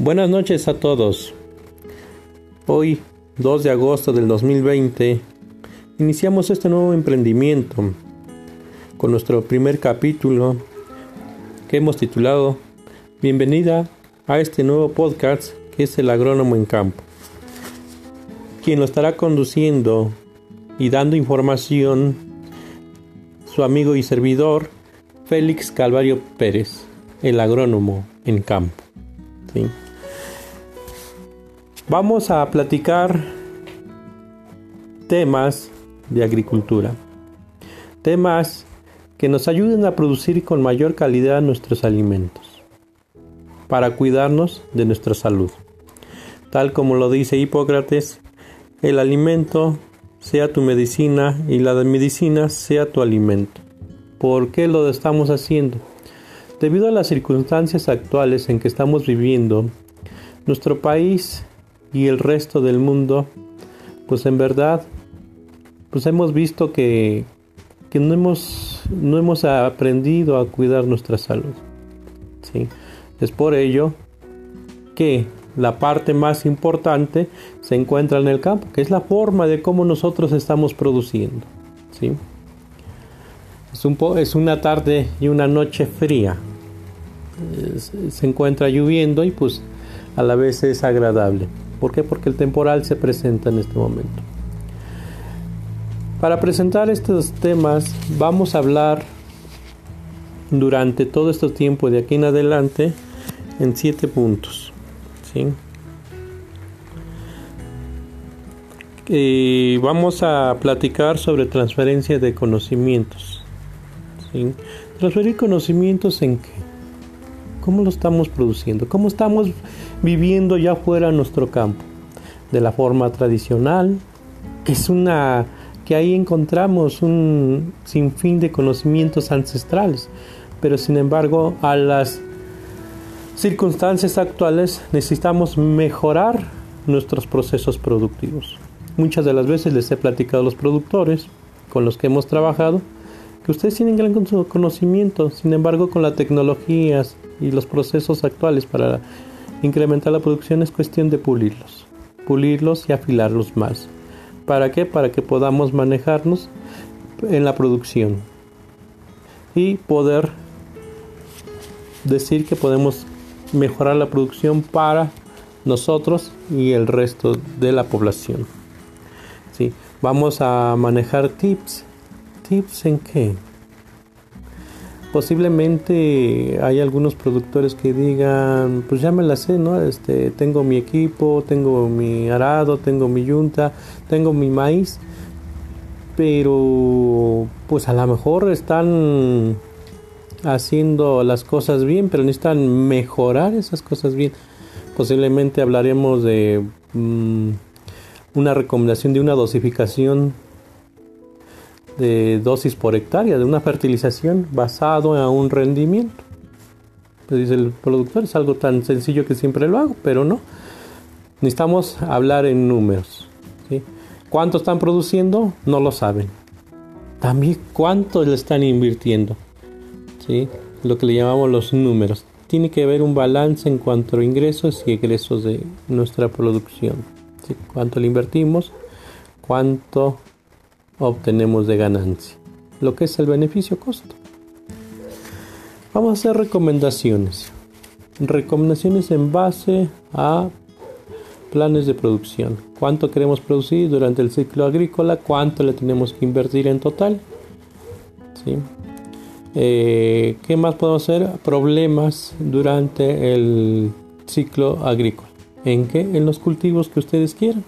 Buenas noches a todos. Hoy, 2 de agosto del 2020, iniciamos este nuevo emprendimiento con nuestro primer capítulo que hemos titulado Bienvenida a este nuevo podcast que es el agrónomo en campo, quien lo estará conduciendo y dando información su amigo y servidor Félix Calvario Pérez, el agrónomo en campo. Vamos a platicar temas de agricultura, temas que nos ayuden a producir con mayor calidad nuestros alimentos, para cuidarnos de nuestra salud. Tal como lo dice Hipócrates, el alimento sea tu medicina y la de medicina sea tu alimento. ¿Por qué lo estamos haciendo? Debido a las circunstancias actuales en que estamos viviendo, nuestro país y el resto del mundo, pues en verdad, pues hemos visto que, que no, hemos, no hemos aprendido a cuidar nuestra salud. ¿sí? Es por ello que la parte más importante se encuentra en el campo, que es la forma de cómo nosotros estamos produciendo. ¿sí? Es, un es una tarde y una noche fría. se encuentra lloviendo y pues a la vez es agradable. ¿Por qué? Porque el temporal se presenta en este momento. Para presentar estos temas vamos a hablar durante todo este tiempo de aquí en adelante en siete puntos. ¿sí? Y vamos a platicar sobre transferencia de conocimientos. Transferir conocimientos en qué? ¿Cómo lo estamos produciendo? ¿Cómo estamos viviendo ya fuera nuestro campo? De la forma tradicional, que es una que ahí encontramos un sinfín de conocimientos ancestrales, pero sin embargo a las circunstancias actuales necesitamos mejorar nuestros procesos productivos. Muchas de las veces les he platicado a los productores con los que hemos trabajado ustedes tienen gran conocimiento, sin embargo con las tecnologías y los procesos actuales para incrementar la producción es cuestión de pulirlos, pulirlos y afilarlos más. ¿Para qué? Para que podamos manejarnos en la producción y poder decir que podemos mejorar la producción para nosotros y el resto de la población. ¿Sí? Vamos a manejar tips ¿Tips en qué? Posiblemente hay algunos productores que digan, pues ya me la sé, ¿no? Este, tengo mi equipo, tengo mi arado, tengo mi yunta, tengo mi maíz, pero pues a lo mejor están haciendo las cosas bien, pero necesitan mejorar esas cosas bien. Posiblemente hablaremos de mm, una recomendación de una dosificación de dosis por hectárea de una fertilización basado en un rendimiento. Pues dice el productor, es algo tan sencillo que siempre lo hago, pero no. Necesitamos hablar en números. ¿Cuánto están produciendo? No lo saben. También cuánto le están invirtiendo. ¿Sí? Lo que le llamamos los números. Tiene que haber un balance en cuanto a ingresos y egresos de nuestra producción. ¿Cuánto le invertimos? ¿Cuánto obtenemos de ganancia, lo que es el beneficio costo. Vamos a hacer recomendaciones. Recomendaciones en base a planes de producción. ¿Cuánto queremos producir durante el ciclo agrícola? ¿Cuánto le tenemos que invertir en total? ¿Sí? Eh, ¿Qué más podemos hacer? Problemas durante el ciclo agrícola. ¿En qué? En los cultivos que ustedes quieran.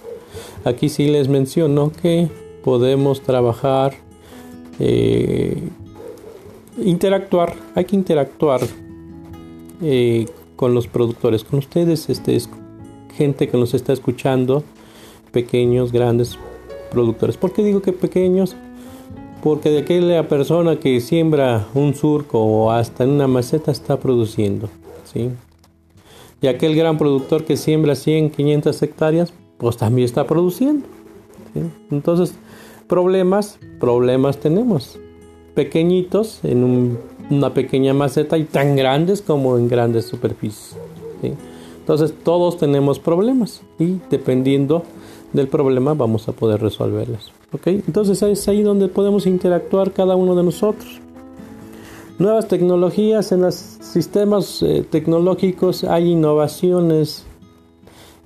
Aquí sí les menciono que podemos trabajar, eh, interactuar, hay que interactuar eh, con los productores, con ustedes, este, gente que nos está escuchando, pequeños, grandes productores. ¿Por qué digo que pequeños? Porque de aquella persona que siembra un surco o hasta en una maceta está produciendo, ¿sí? Y aquel gran productor que siembra 100, 500 hectáreas, pues también está produciendo. Entonces, problemas, problemas tenemos. Pequeñitos en una pequeña maceta y tan grandes como en grandes superficies. Entonces todos tenemos problemas y dependiendo del problema vamos a poder resolverlos. ¿ok? Entonces es ahí donde podemos interactuar cada uno de nosotros. Nuevas tecnologías en los sistemas eh, tecnológicos hay innovaciones.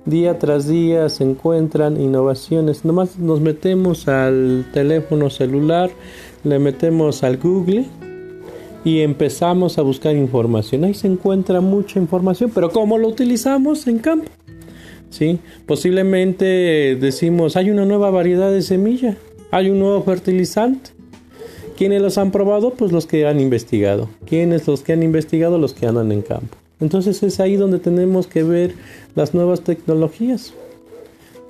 Día tras día se encuentran innovaciones. Nomás nos metemos al teléfono celular, le metemos al Google y empezamos a buscar información. Ahí se encuentra mucha información, pero ¿cómo lo utilizamos en campo? ¿Sí? Posiblemente decimos, hay una nueva variedad de semilla, hay un nuevo fertilizante. ¿Quiénes los han probado? Pues los que han investigado. ¿Quiénes los que han investigado? Los que andan en campo. Entonces es ahí donde tenemos que ver las nuevas tecnologías.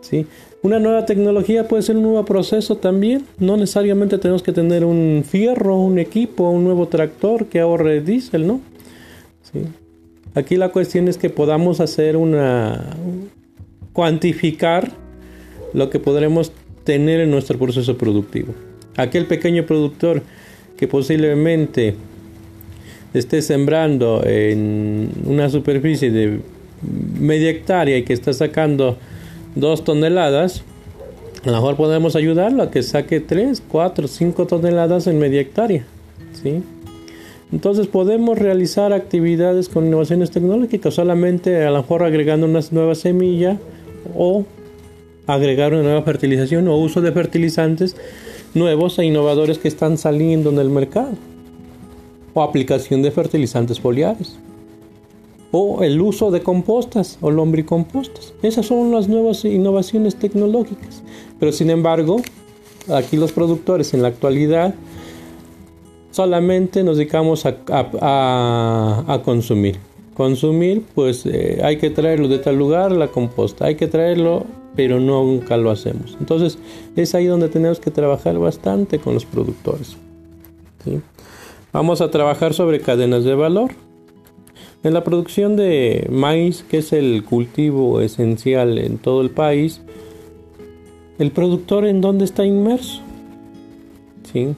¿Sí? Una nueva tecnología puede ser un nuevo proceso también. No necesariamente tenemos que tener un fierro, un equipo, un nuevo tractor que ahorre diésel, ¿no? ¿Sí? Aquí la cuestión es que podamos hacer una... cuantificar lo que podremos tener en nuestro proceso productivo. Aquel pequeño productor que posiblemente esté sembrando en una superficie de media hectárea y que está sacando dos toneladas, a lo mejor podemos ayudarlo a que saque 3, 4, 5 toneladas en media hectárea. ¿sí? Entonces podemos realizar actividades con innovaciones tecnológicas, solamente a lo mejor agregando una nueva semilla o agregar una nueva fertilización o uso de fertilizantes nuevos e innovadores que están saliendo en el mercado o aplicación de fertilizantes foliares o el uso de compostas o lombricompostas. Esas son las nuevas innovaciones tecnológicas. Pero sin embargo, aquí los productores en la actualidad solamente nos dedicamos a, consumir. Consumir, pues eh, hay que traerlo de tal lugar, la composta, hay que traerlo, pero nunca lo hacemos. Entonces es ahí donde tenemos que trabajar bastante con los productores. Vamos a trabajar sobre cadenas de valor. En la producción de maíz, que es el cultivo esencial en todo el país, el productor en dónde está inmerso. ¿Sí?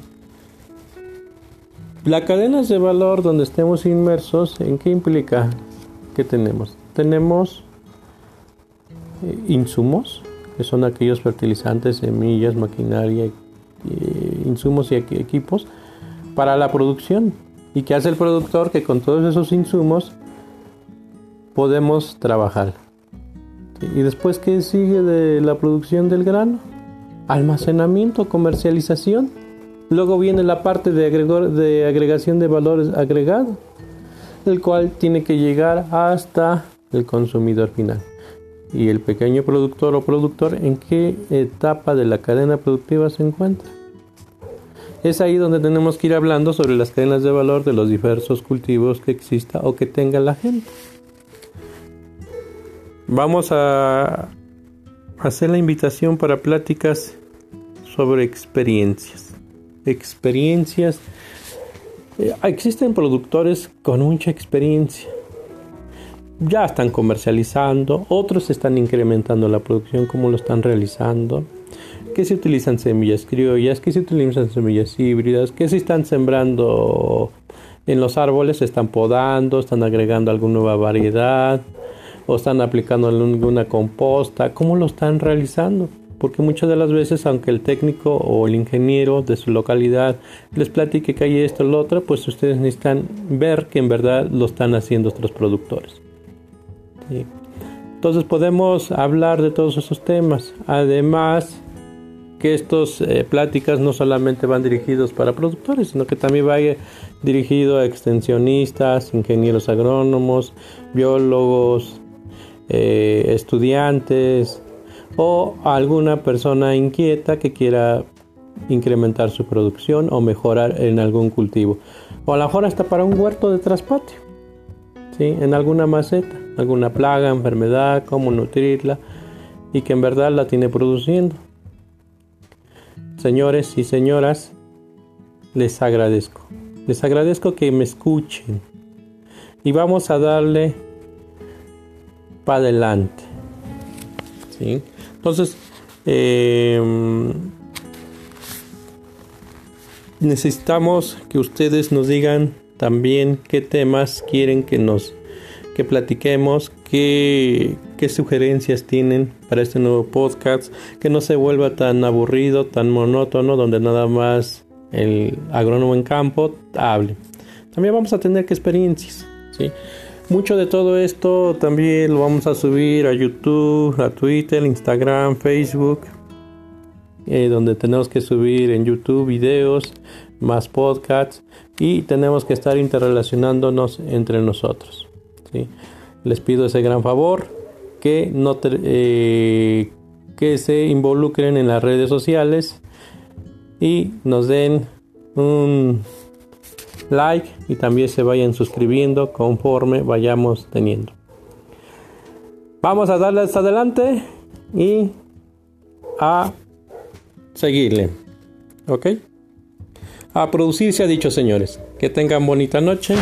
La cadenas de valor donde estemos inmersos, ¿en qué implica? ¿Qué tenemos? Tenemos eh, insumos, que son aquellos fertilizantes, semillas, maquinaria, eh, insumos y equipos para la producción ¿Y qué hace el productor? Que con todos esos insumos podemos trabajar. ¿Y después qué sigue de la producción del grano? Almacenamiento, comercialización. Luego viene la parte de, de agregación de valores agregados, el cual tiene que llegar hasta el consumidor final. Y el pequeño productor o productor, ¿en qué etapa de la cadena productiva se encuentra? Es ahí donde tenemos que ir hablando sobre las cadenas de valor de los diversos cultivos que exista o que tenga la gente. Vamos a hacer la invitación para pláticas sobre experiencias. Experiencias. Eh, existen productores con mucha experiencia. Ya están comercializando, otros están incrementando la producción, como lo están realizando que se utilizan semillas criollas, que se utilizan semillas híbridas, que se están sembrando en los árboles, se están podando, están agregando alguna nueva variedad o están aplicando alguna composta, ¿cómo lo están realizando? Porque muchas de las veces, aunque el técnico o el ingeniero de su localidad les platique que hay esto o lo otro, pues ustedes necesitan ver que en verdad lo están haciendo otros productores. Entonces podemos hablar de todos esos temas. Además, que estas eh, pláticas no solamente van dirigidos para productores, sino que también va dirigido a extensionistas, ingenieros agrónomos, biólogos, eh, estudiantes o alguna persona inquieta que quiera incrementar su producción o mejorar en algún cultivo. O a lo mejor hasta para un huerto de traspatio, ¿sí? en alguna maceta, alguna plaga, enfermedad, cómo nutrirla y que en verdad la tiene produciendo. Señores y señoras, les agradezco. Les agradezco que me escuchen. Y vamos a darle para adelante. Entonces, em, necesitamos que ustedes nos digan también qué temas quieren que nos que platiquemos, qué, sugerencias tienen para este nuevo podcast, que no se vuelva tan aburrido, tan monótono, donde nada más el agrónomo en campo hable. También vamos a tener que experiencias, ¿sí? Mucho de todo esto también lo vamos a subir a YouTube, a Twitter, Instagram, Facebook, eh, donde tenemos que subir en YouTube videos, más podcasts y tenemos que estar interrelacionándonos entre nosotros. Les pido ese gran favor que, no eh, que se involucren en las redes sociales y nos den un like y también se vayan suscribiendo conforme vayamos teniendo. Vamos a darle hasta adelante y a seguirle. ¿Ok? A producirse ha dicho señores. Que tengan bonita noche.